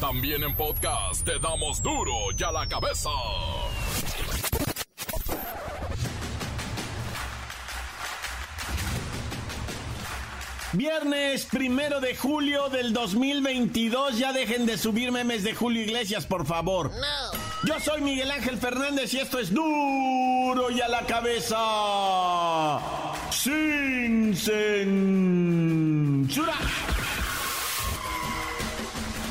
También en podcast te damos duro y a la cabeza. Viernes primero de julio del 2022. Ya dejen de subir memes de Julio Iglesias, por favor. Yo soy Miguel Ángel Fernández y esto es duro y a la cabeza. Sin censura.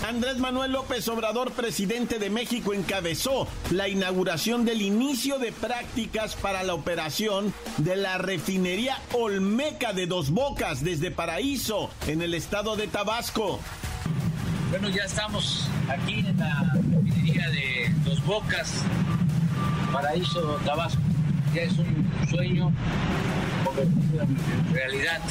Andrés Manuel López Obrador, presidente de México, encabezó la inauguración del inicio de prácticas para la operación de la refinería Olmeca de Dos Bocas desde Paraíso, en el estado de Tabasco. Bueno, ya estamos aquí en la refinería de Dos Bocas, Paraíso, Tabasco. Ya es un sueño convertido en realidad.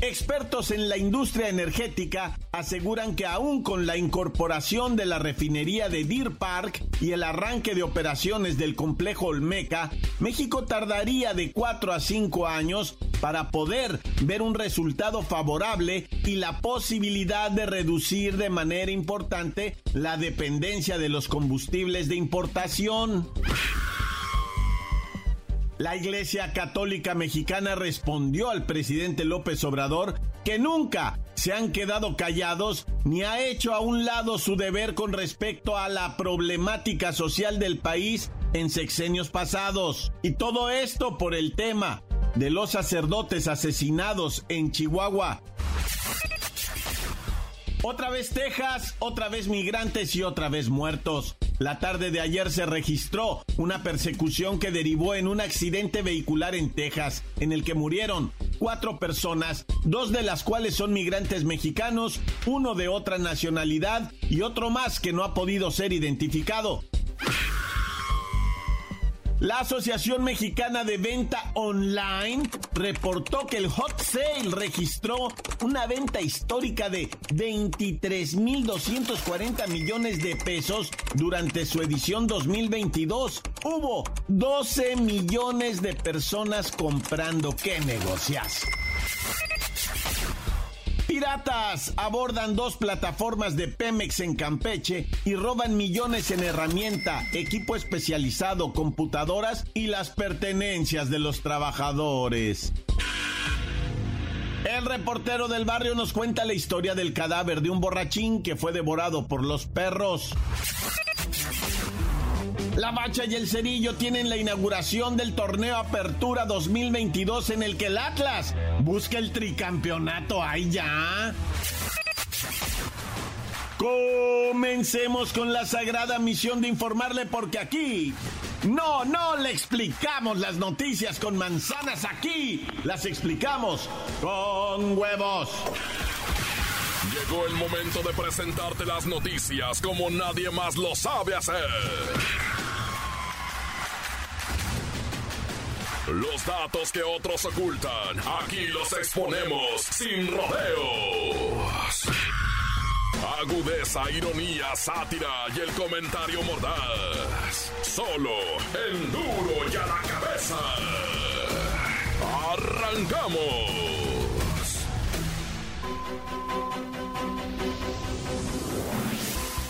Expertos en la industria energética aseguran que aún con la incorporación de la refinería de Deer Park y el arranque de operaciones del complejo Olmeca, México tardaría de 4 a 5 años para poder ver un resultado favorable y la posibilidad de reducir de manera importante la dependencia de los combustibles de importación. La Iglesia Católica Mexicana respondió al presidente López Obrador que nunca se han quedado callados ni ha hecho a un lado su deber con respecto a la problemática social del país en sexenios pasados. Y todo esto por el tema de los sacerdotes asesinados en Chihuahua. Otra vez Texas, otra vez migrantes y otra vez muertos. La tarde de ayer se registró una persecución que derivó en un accidente vehicular en Texas, en el que murieron cuatro personas, dos de las cuales son migrantes mexicanos, uno de otra nacionalidad y otro más que no ha podido ser identificado. La Asociación Mexicana de Venta Online reportó que el Hot Sale registró una venta histórica de 23.240 millones de pesos durante su edición 2022. Hubo 12 millones de personas comprando. ¡Qué negocias! Piratas abordan dos plataformas de Pemex en Campeche y roban millones en herramienta, equipo especializado, computadoras y las pertenencias de los trabajadores. El reportero del barrio nos cuenta la historia del cadáver de un borrachín que fue devorado por los perros. La Bacha y el Cerillo tienen la inauguración del torneo Apertura 2022 en el que el Atlas busca el tricampeonato. ¡Ay, ya! Comencemos con la sagrada misión de informarle porque aquí... No, no le explicamos las noticias con manzanas aquí. Las explicamos con huevos. Llegó el momento de presentarte las noticias como nadie más lo sabe hacer. Los datos que otros ocultan, aquí los exponemos sin rodeos. Agudeza, ironía, sátira y el comentario mordaz. Solo el duro y a la cabeza. ¡Arrancamos!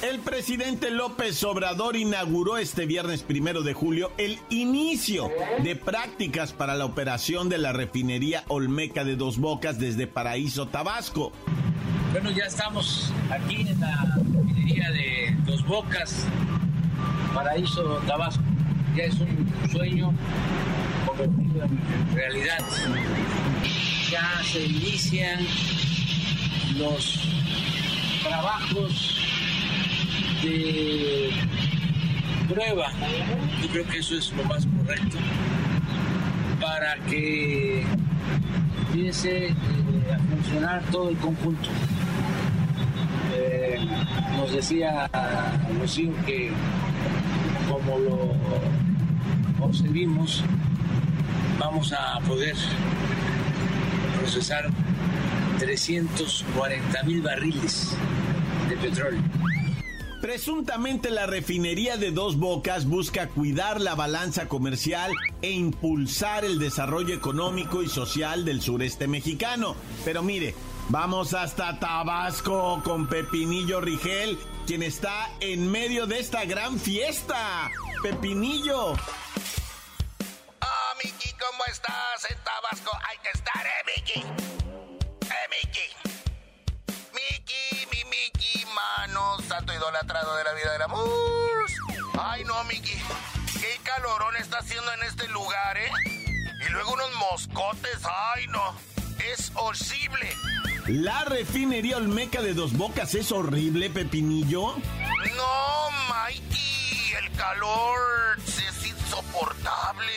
El presidente López Obrador inauguró este viernes primero de julio el inicio de prácticas para la operación de la refinería Olmeca de Dos Bocas desde Paraíso, Tabasco. Bueno, ya estamos aquí en la refinería de Dos Bocas, Paraíso, Tabasco. Ya es un sueño convertido en realidad. Ya se inician los trabajos de prueba. Yo creo que eso es lo más correcto para que empiece eh, a funcionar todo el conjunto. Nos decía Rocío que como lo observimos, vamos a poder procesar 340 mil barriles de petróleo. Presuntamente la refinería de Dos Bocas busca cuidar la balanza comercial e impulsar el desarrollo económico y social del sureste mexicano. Pero mire, Vamos hasta Tabasco con Pepinillo Rigel, quien está en medio de esta gran fiesta. Pepinillo. Oh, Miki, ¿cómo estás? En Tabasco hay que estar, ¿eh, Miki? ¿Eh, Miki? Miki, mi Miki, mano, santo idolatrado de la vida del amor. Ay, no, Miki. Qué calorón está haciendo en este lugar, ¿eh? Y luego unos moscotes, ay, no. Es horrible. ¿La refinería Olmeca de Dos Bocas es horrible, Pepinillo? No, Mikey, el calor es insoportable.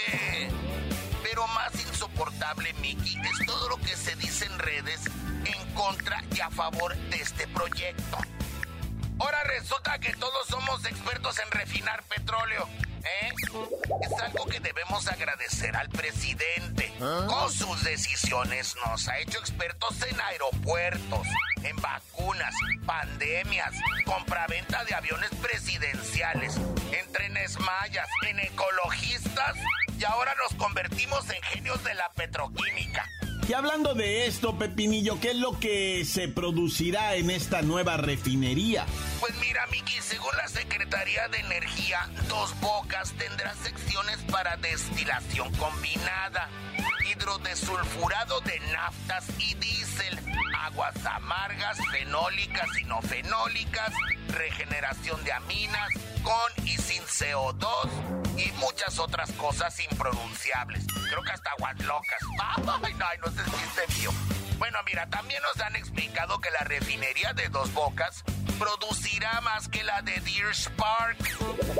Pero más insoportable, Mickey, es todo lo que se dice en redes en contra y a favor de este proyecto. Ahora resulta que todos somos expertos en refinar petróleo. ¿Eh? Es algo que debemos agradecer al presidente. Con sus decisiones nos ha hecho expertos en aeropuertos, en vacunas, pandemias, compraventa de aviones presidenciales, en trenes mayas, en ecologistas y ahora nos convertimos en genios de la petroquímica. Y hablando de esto, Pepinillo, ¿qué es lo que se producirá en esta nueva refinería? Pues mira, Miki, según la Secretaría de Energía, Dos Bocas tendrá secciones para destilación combinada, hidrodesulfurado de naftas y diésel, aguas amargas, fenólicas y no fenólicas, regeneración de aminas, con y sin CO2 y muchas otras cosas impronunciables. Creo que hasta aguas locas. Ay, no, no Bueno, mira, también nos han explicado que la refinería de Dos Bocas producirá más que la de Deer Park.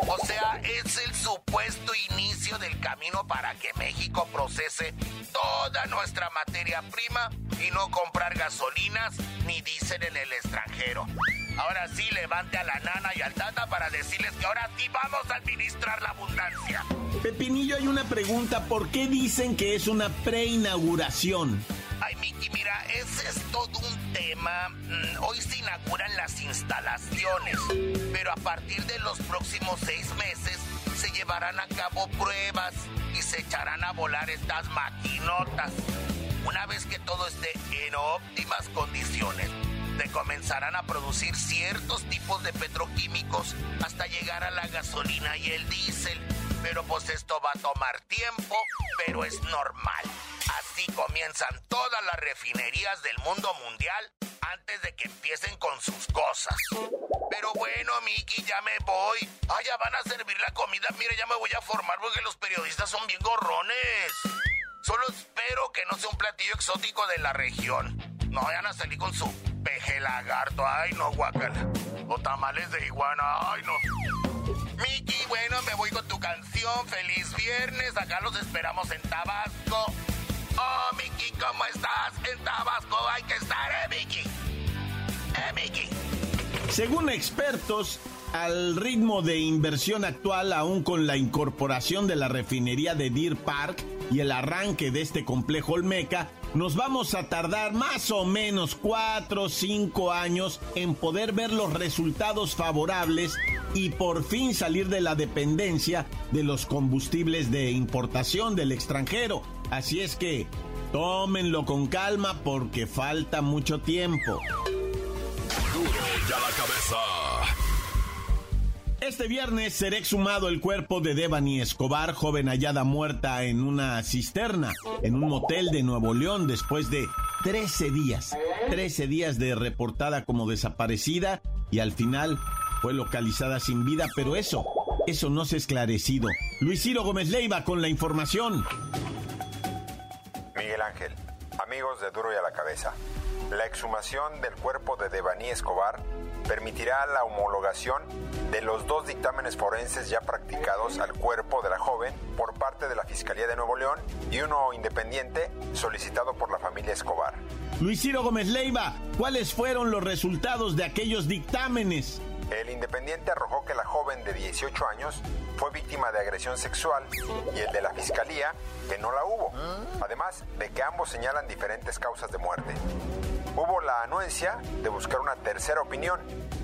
O sea, es el supuesto inicio del camino para que México procese toda nuestra materia prima y no comprar gasolinas ni diésel en el extranjero. Ahora sí, levante a la nana y al tata para decirles que ahora sí vamos a administrar la abundancia. Pepinillo, hay una pregunta. ¿Por qué dicen que es una preinauguración? Ay, Miki, mira, ese es todo un tema. Mm, hoy se inauguran las instalaciones, pero a partir de los próximos seis meses se llevarán a cabo pruebas y se echarán a volar estas maquinotas. Una vez que todo esté en óptimas condiciones, se comenzarán a producir ciertos tipos de petroquímicos hasta llegar a la gasolina y el diésel. Pero pues esto va a tomar tiempo, pero es normal. Así comienzan todas las refinerías del mundo mundial antes de que empiecen con sus cosas. Pero bueno, Miki, ya me voy. Ah, ya van a servir la comida. Mire, ya me voy a formar porque los periodistas son bien gorrones. Solo espero que no sea un platillo exótico de la región. No vayan a salir con su peje lagarto. Ay, no, guacala. O tamales de iguana. Ay, no. Miki, bueno, me voy con tu canción. Feliz viernes. Acá los esperamos en Tabasco. Oh, Miki, ¿cómo estás? En Tabasco hay que estar, ¿eh, Miki? ¿Eh, Miki? Según expertos, al ritmo de inversión actual, aún con la incorporación de la refinería de Deer Park y el arranque de este complejo Olmeca, nos vamos a tardar más o menos 4 o 5 años en poder ver los resultados favorables y por fin salir de la dependencia de los combustibles de importación del extranjero. Así es que tómenlo con calma porque falta mucho tiempo. Duro ya la cabeza. Este viernes será exhumado el cuerpo de Devani Escobar, joven hallada muerta en una cisterna, en un motel de Nuevo León después de 13 días. 13 días de reportada como desaparecida y al final fue localizada sin vida, pero eso, eso no se ha esclarecido. Luis Ciro Gómez Leiva con la información. Miguel Ángel, amigos de Duro y a la Cabeza. La exhumación del cuerpo de Devani Escobar permitirá la homologación de los dos dictámenes forenses ya practicados al cuerpo de la joven por parte de la Fiscalía de Nuevo León y uno independiente solicitado por la familia Escobar. Luis Ciro Gómez Leiva, ¿cuáles fueron los resultados de aquellos dictámenes? El independiente arrojó que la joven de 18 años fue víctima de agresión sexual y el de la fiscalía que no la hubo, además de que ambos señalan diferentes causas de muerte. Hubo la anuencia de buscar una tercera opinión,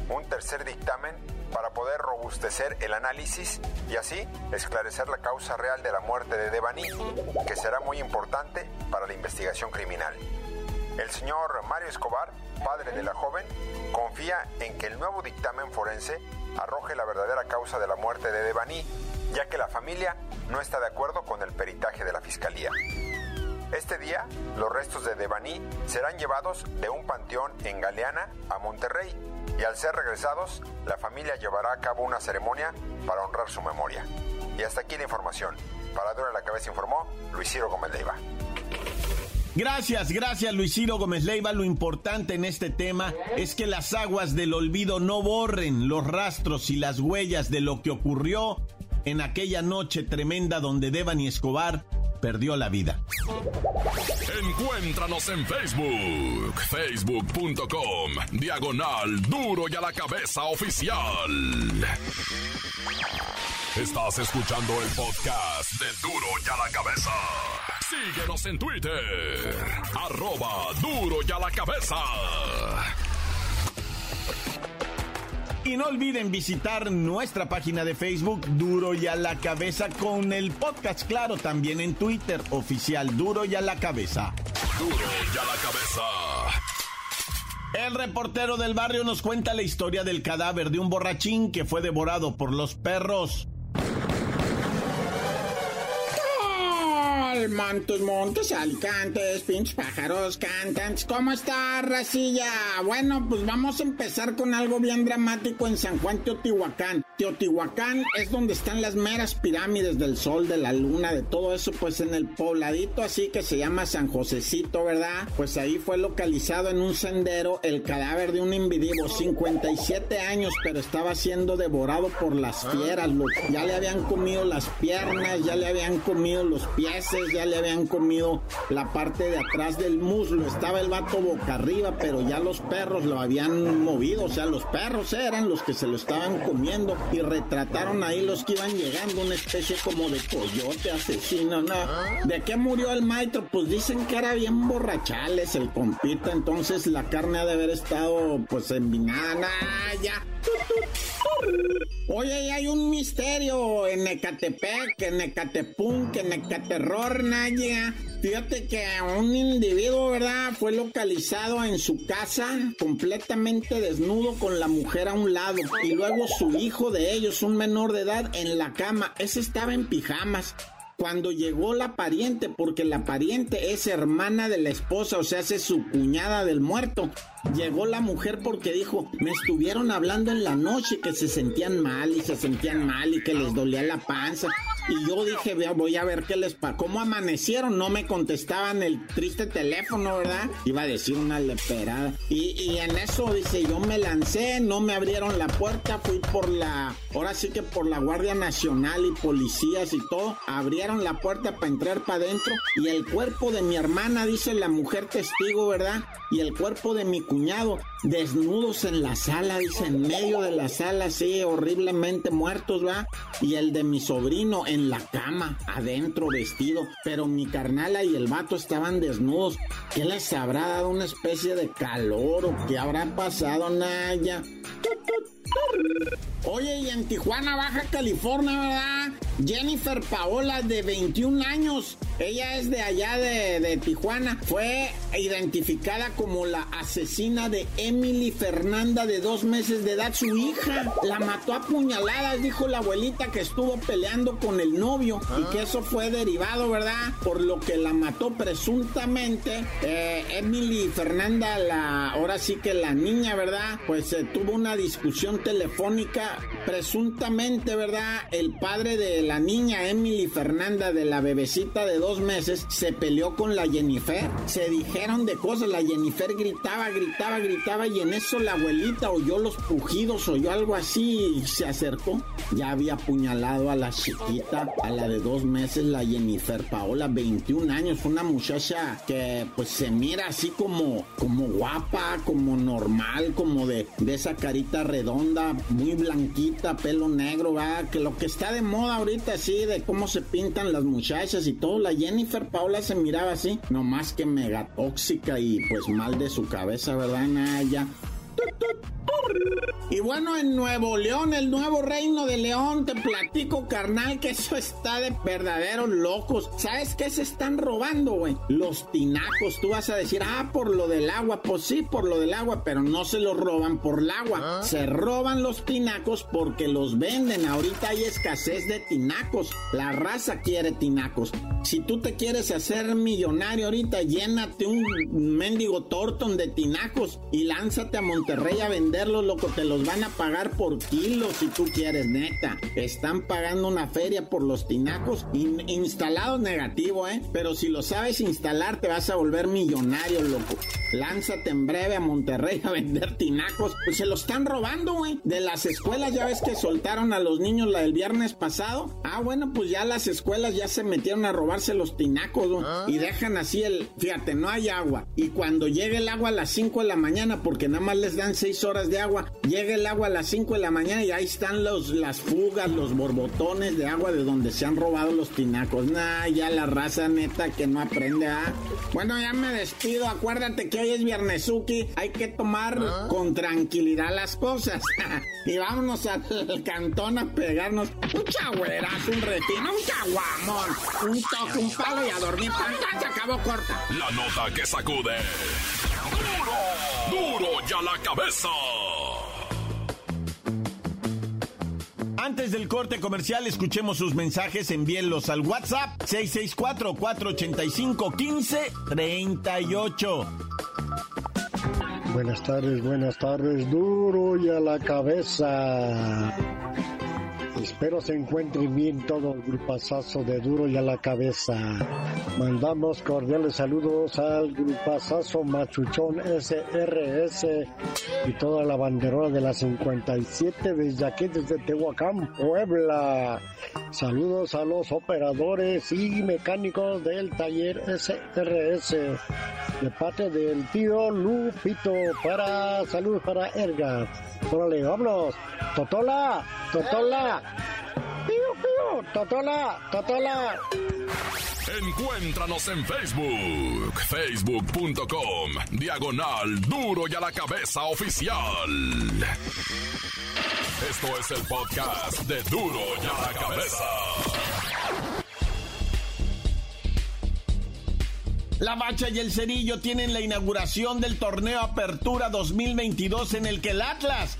un tercer dictamen para poder robustecer el análisis y así esclarecer la causa real de la muerte de Devani, que será muy importante para la investigación criminal. El señor Mario Escobar, padre de la joven, confía en que el nuevo dictamen forense arroje la verdadera causa de la muerte de Devani, ya que la familia no está de acuerdo con el peritaje de la fiscalía. Este día, los restos de Devani serán llevados de un panteón en Galeana a Monterrey y al ser regresados, la familia llevará a cabo una ceremonia para honrar su memoria. Y hasta aquí la información. Para Dura la Cabeza informó Luis Ciro Gómez Leiva. Gracias, gracias Luis Gómez Leiva. Lo importante en este tema es que las aguas del olvido no borren los rastros y las huellas de lo que ocurrió en aquella noche tremenda donde Devani Escobar perdió la vida. Encuéntranos en Facebook, facebook.com, diagonal duro y a la cabeza oficial. Estás escuchando el podcast de duro y a la cabeza. Síguenos en Twitter, arroba duro y a la cabeza. Y no olviden visitar nuestra página de Facebook Duro y a la cabeza con el podcast, claro, también en Twitter oficial Duro y a la cabeza. Duro y a la cabeza. El reportero del barrio nos cuenta la historia del cadáver de un borrachín que fue devorado por los perros. Montes, montes, alicantes, pinches pájaros, cantantes. ¿Cómo está, racilla? Bueno, pues vamos a empezar con algo bien dramático en San Juan, Teotihuacán. Teotihuacán es donde están las meras pirámides del sol, de la luna, de todo eso, pues en el pobladito así que se llama San Josecito, ¿verdad? Pues ahí fue localizado en un sendero el cadáver de un individuo, 57 años, pero estaba siendo devorado por las fieras. Ya le habían comido las piernas, ya le habían comido los pies, ya le habían comido la parte de atrás del muslo. Estaba el vato boca arriba, pero ya los perros lo habían movido. O sea, los perros eran los que se lo estaban comiendo y retrataron ahí los que iban llegando, una especie como de coyote asesino. ¿no? ¿De qué murió el maestro? Pues dicen que era bien borrachales el compita, entonces la carne ha de haber estado pues envinada. ya. Oye, hay un misterio en Ecatepec, en Ecatepunk, en Ecaterror, Naya. Fíjate que un individuo, ¿verdad? Fue localizado en su casa completamente desnudo con la mujer a un lado y luego su hijo de ellos, un menor de edad, en la cama. Ese estaba en pijamas cuando llegó la pariente, porque la pariente es hermana de la esposa, o sea, es su cuñada del muerto. Llegó la mujer porque dijo, me estuvieron hablando en la noche que se sentían mal y se sentían mal y que les dolía la panza. Y yo dije, voy a ver qué les pasa. ¿Cómo amanecieron? No me contestaban el triste teléfono, ¿verdad? Iba a decir una leperada. Y, y en eso, dice, yo me lancé, no me abrieron la puerta, fui por la, ahora sí que por la Guardia Nacional y policías y todo. Abrieron la puerta para entrar para adentro y el cuerpo de mi hermana, dice la mujer testigo, ¿verdad? Y el cuerpo de mi cuñado, desnudos en la sala, dice, en medio de la sala, así, horriblemente muertos, ¿verdad? Y el de mi sobrino en la cama, adentro, vestido. Pero mi carnala y el vato estaban desnudos. ¿Qué les habrá dado una especie de calor o qué habrá pasado, Naya? Oye, y en Tijuana, Baja California, ¿verdad? Jennifer Paola, de 21 años, ella es de allá de, de, Tijuana, fue identificada como la asesina de Emily Fernanda, de dos meses de edad, su hija. La mató a puñaladas, dijo la abuelita que estuvo peleando con el novio y que eso fue derivado, ¿verdad? Por lo que la mató presuntamente. Eh, Emily Fernanda, la, ahora sí que la niña, ¿verdad? Pues eh, tuvo una discusión telefónica, presuntamente, ¿verdad? El padre de la niña Emily Fernanda, de la bebecita de dos meses, se peleó con la Jennifer. Se dijeron de cosas, la Jennifer gritaba, gritaba, gritaba y en eso la abuelita oyó los pujidos, oyó algo así y se acercó. Ya había apuñalado a la chiquita, a la de dos meses, la Jennifer Paola, 21 años, una muchacha que pues se mira así como, como guapa, como normal, como de, de esa carita redonda, muy blanquita, pelo negro, va, que lo que está de moda ahorita así, de cómo se pintan las muchachas y todo, la Jennifer Paola se miraba así, no más que mega tóxica y pues mal de su cabeza, ¿verdad? Naya. Y bueno, en Nuevo León, el nuevo reino de León, te platico, carnal, que eso está de verdaderos locos. ¿Sabes qué se están robando, güey? Los tinacos. Tú vas a decir, ah, por lo del agua. Pues sí, por lo del agua, pero no se los roban por el agua. ¿Ah? Se roban los tinacos porque los venden. Ahorita hay escasez de tinacos. La raza quiere tinacos. Si tú te quieres hacer millonario ahorita, llénate un mendigo tortón de tinacos y lánzate a Monterrey a venderlos, loco. Te los van a pagar por kilo si tú quieres, neta. Están pagando una feria por los tinacos. instalados negativo, ¿eh? Pero si lo sabes instalar, te vas a volver millonario, loco. Lánzate en breve a Monterrey a vender tinacos. Pues se lo están robando, güey. De las escuelas, ya ves que soltaron a los niños la del viernes pasado. Ah, bueno, pues ya las escuelas ya se metieron a robarse los tinacos, güey. Ah. Y dejan así el. Fíjate, no hay agua. Y cuando llegue el agua a las 5 de la mañana, porque nada más les dan 6 horas de agua, llega el agua a las 5 de la mañana y ahí están los, las fugas, los borbotones de agua de donde se han robado los tinacos. Nah, ya la raza neta que no aprende, ¿ah? Bueno, ya me despido. Acuérdate que hoy es viernesuki. Hay que tomar ¿Ah? con tranquilidad las cosas. y vámonos al cantón a pegarnos un chagüerazo, un retino, un chaguamón, un toque, un palo y a dormir. ¡Tan, se acabó corta! La nota que sacude. ¡Duro! ¡Duro ya la cabeza! Antes del corte comercial, escuchemos sus mensajes, envíenlos al WhatsApp 664-485-1538. Buenas tardes, buenas tardes, duro y a la cabeza. Espero se encuentren bien todo el de Duro y a la Cabeza. Mandamos cordiales saludos al grupazazo Machuchón SRS y toda la banderola de la 57 desde aquí, desde Tehuacán, Puebla. Saludos a los operadores y mecánicos del taller SRS de parte del tío Lupito para salud para Erga. Órale, vámonos. Totola, Totola. Pío, pío, Totola, Totola. Encuéntranos en Facebook, facebook.com, diagonal duro y a la cabeza oficial. Esto es el podcast de duro y a la cabeza. La Bacha y el Cerillo tienen la inauguración del torneo Apertura 2022 en el que el Atlas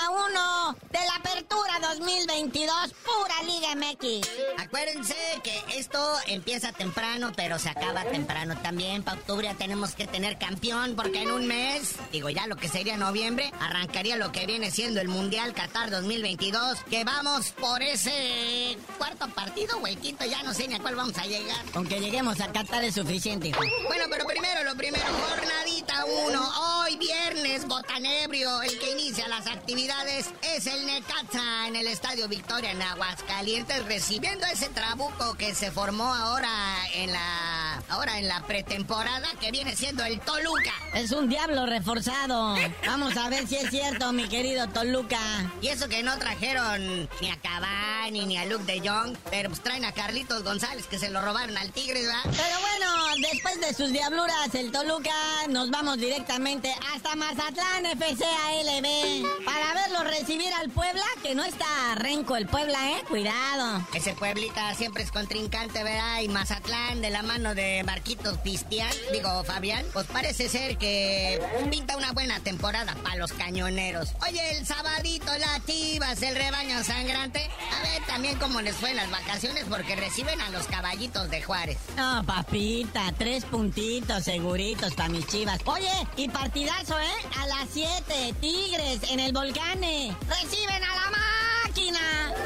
pura Liga MX. Acuérdense que esto empieza temprano, pero se acaba temprano también. Para octubre ya tenemos que tener campeón, porque en un mes, digo ya lo que sería noviembre, arrancaría lo que viene siendo el Mundial Qatar 2022. Que vamos por ese cuarto partido o el quinto, ya no sé ni a cuál vamos a llegar. Aunque lleguemos a Qatar es suficiente, Bueno, pero primero, lo primero, jornadita uno. Hoy viernes, botanebrio, el que inicia las actividades es el Necaxa en el Estadio Victoria en Aguascalientes recibiendo ese trabuco que se formó ahora en la ahora en la pretemporada que viene siendo el Toluca. Es un diablo reforzado. Vamos a ver si es cierto, mi querido Toluca. Y eso que no trajeron ni a Cavani ni a Luke de Jong, pero pues traen a Carlitos González que se lo robaron al Tigres, ¿verdad? Pero bueno, después de sus diabluras el Toluca nos vamos directamente hasta Mazatlán FC ALB para verlo recibir al Puebla que no está renco el Puebla, ¿eh? Cuidado. Ese Pueblita siempre es contrincante, ¿verdad? Y Mazatlán de la mano de Marquitos Pistián, digo Fabián, pues parece ser que pinta una buena temporada para los cañoneros. Oye, el sabadito, las chivas, el rebaño sangrante. A ver también cómo les fue en las vacaciones porque reciben a los caballitos de Juárez. No, papita, tres puntitos seguritos para mis chivas. Oye, y partidazo, ¿eh? A las 7, Tigres en el Volcane. Reciben a la.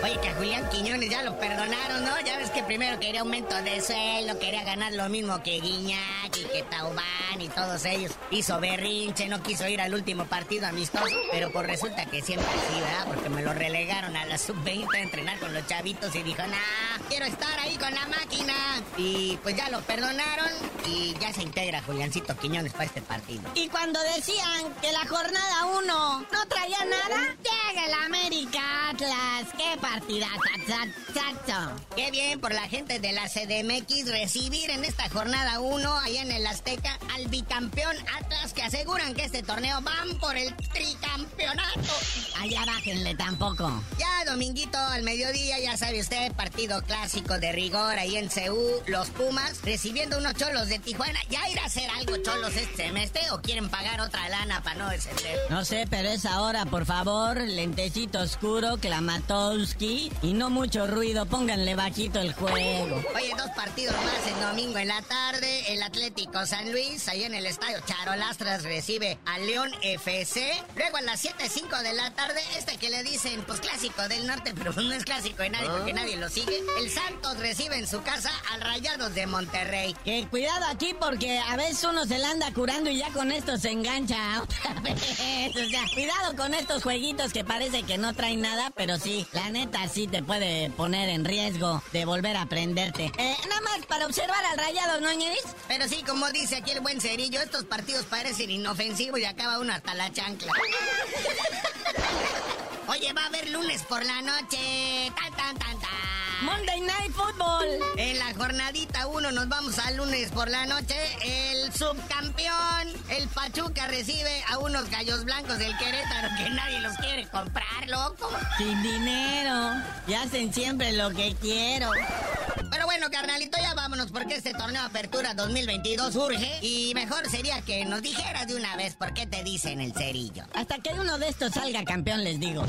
Oye, que a Julián Quiñones ya lo perdonaron, ¿no? Ya ves que primero quería aumento de sueldo, quería ganar lo mismo que Guiñac y que Taubán y todos ellos. Hizo berrinche, no quiso ir al último partido amistoso, pero pues resulta que siempre sí, ¿verdad? Porque me lo relegaron a la sub-20 a entrenar con los chavitos y dijo, nah, quiero estar ahí con la máquina. Y pues ya lo perdonaron y ya se integra Juliancito Quiñones para este partido. Y cuando decían que la jornada 1 no traía nada, llega el América Atlas. ¡Qué partida! Qué bien por la gente de la CDMX recibir en esta jornada 1 allá en el Azteca al bicampeón Atlas que aseguran que este torneo van por el tricampeonato. Allá bájenle tampoco. Ya dominguito al mediodía, ya sabe usted, partido clásico de rigor ahí en CU, los Pumas recibiendo unos cholos de Tijuana. ¿Ya irá a hacer algo cholos este semestre o quieren pagar otra lana para no descender? No sé, pero es ahora, por favor, lentecito oscuro, Klamatowski y no mucho ruido, pónganle bajito el juego. Oye, dos partidos más el domingo en la tarde, el Atlético San Luis, ahí en el estadio Charolastras recibe a León FC. Luego a las 7.05 de la tarde, este que le dicen, pues clásico del norte, pero no es clásico de nadie porque nadie lo sigue. El Santos recibe en su casa al Rayados de Monterrey. Que cuidado aquí porque a veces uno se la anda curando y ya con esto se engancha otra vez. O sea, cuidado con estos jueguitos que parece que no traen nada, pero sí, la neta sí te puede poner en riesgo de volver a aprenderte. Eh, nada más para observar al Rayados, ¿no, Ñeris? Pero sí, como dice aquí el buen cerillo, estos partidos parecen inofensivos y acaba uno hasta la chancla. Oye, va a haber lunes por la noche. Tan, tan, tan, tan. Monday Night Football. En la jornadita 1 nos vamos al lunes por la noche. El subcampeón, el Pachuca, recibe a unos gallos blancos del Querétaro que nadie los quiere comprar, loco. Sin dinero. Y hacen siempre lo que quiero. Pero bueno, carnalito, ya vámonos porque este torneo Apertura 2022 urge. Y mejor sería que nos dijeras de una vez por qué te dicen el cerillo. Hasta que uno de estos salga campeón, les digo.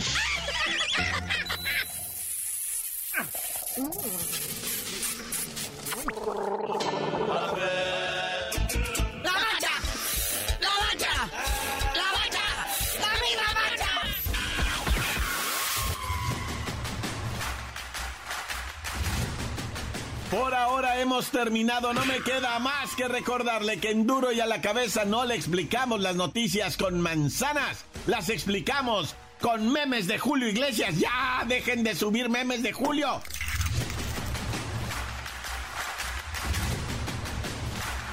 Por ahora hemos terminado, no me queda más que recordarle que en duro y a la cabeza no le explicamos las noticias con manzanas, las explicamos con memes de Julio Iglesias. Ya, dejen de subir memes de Julio.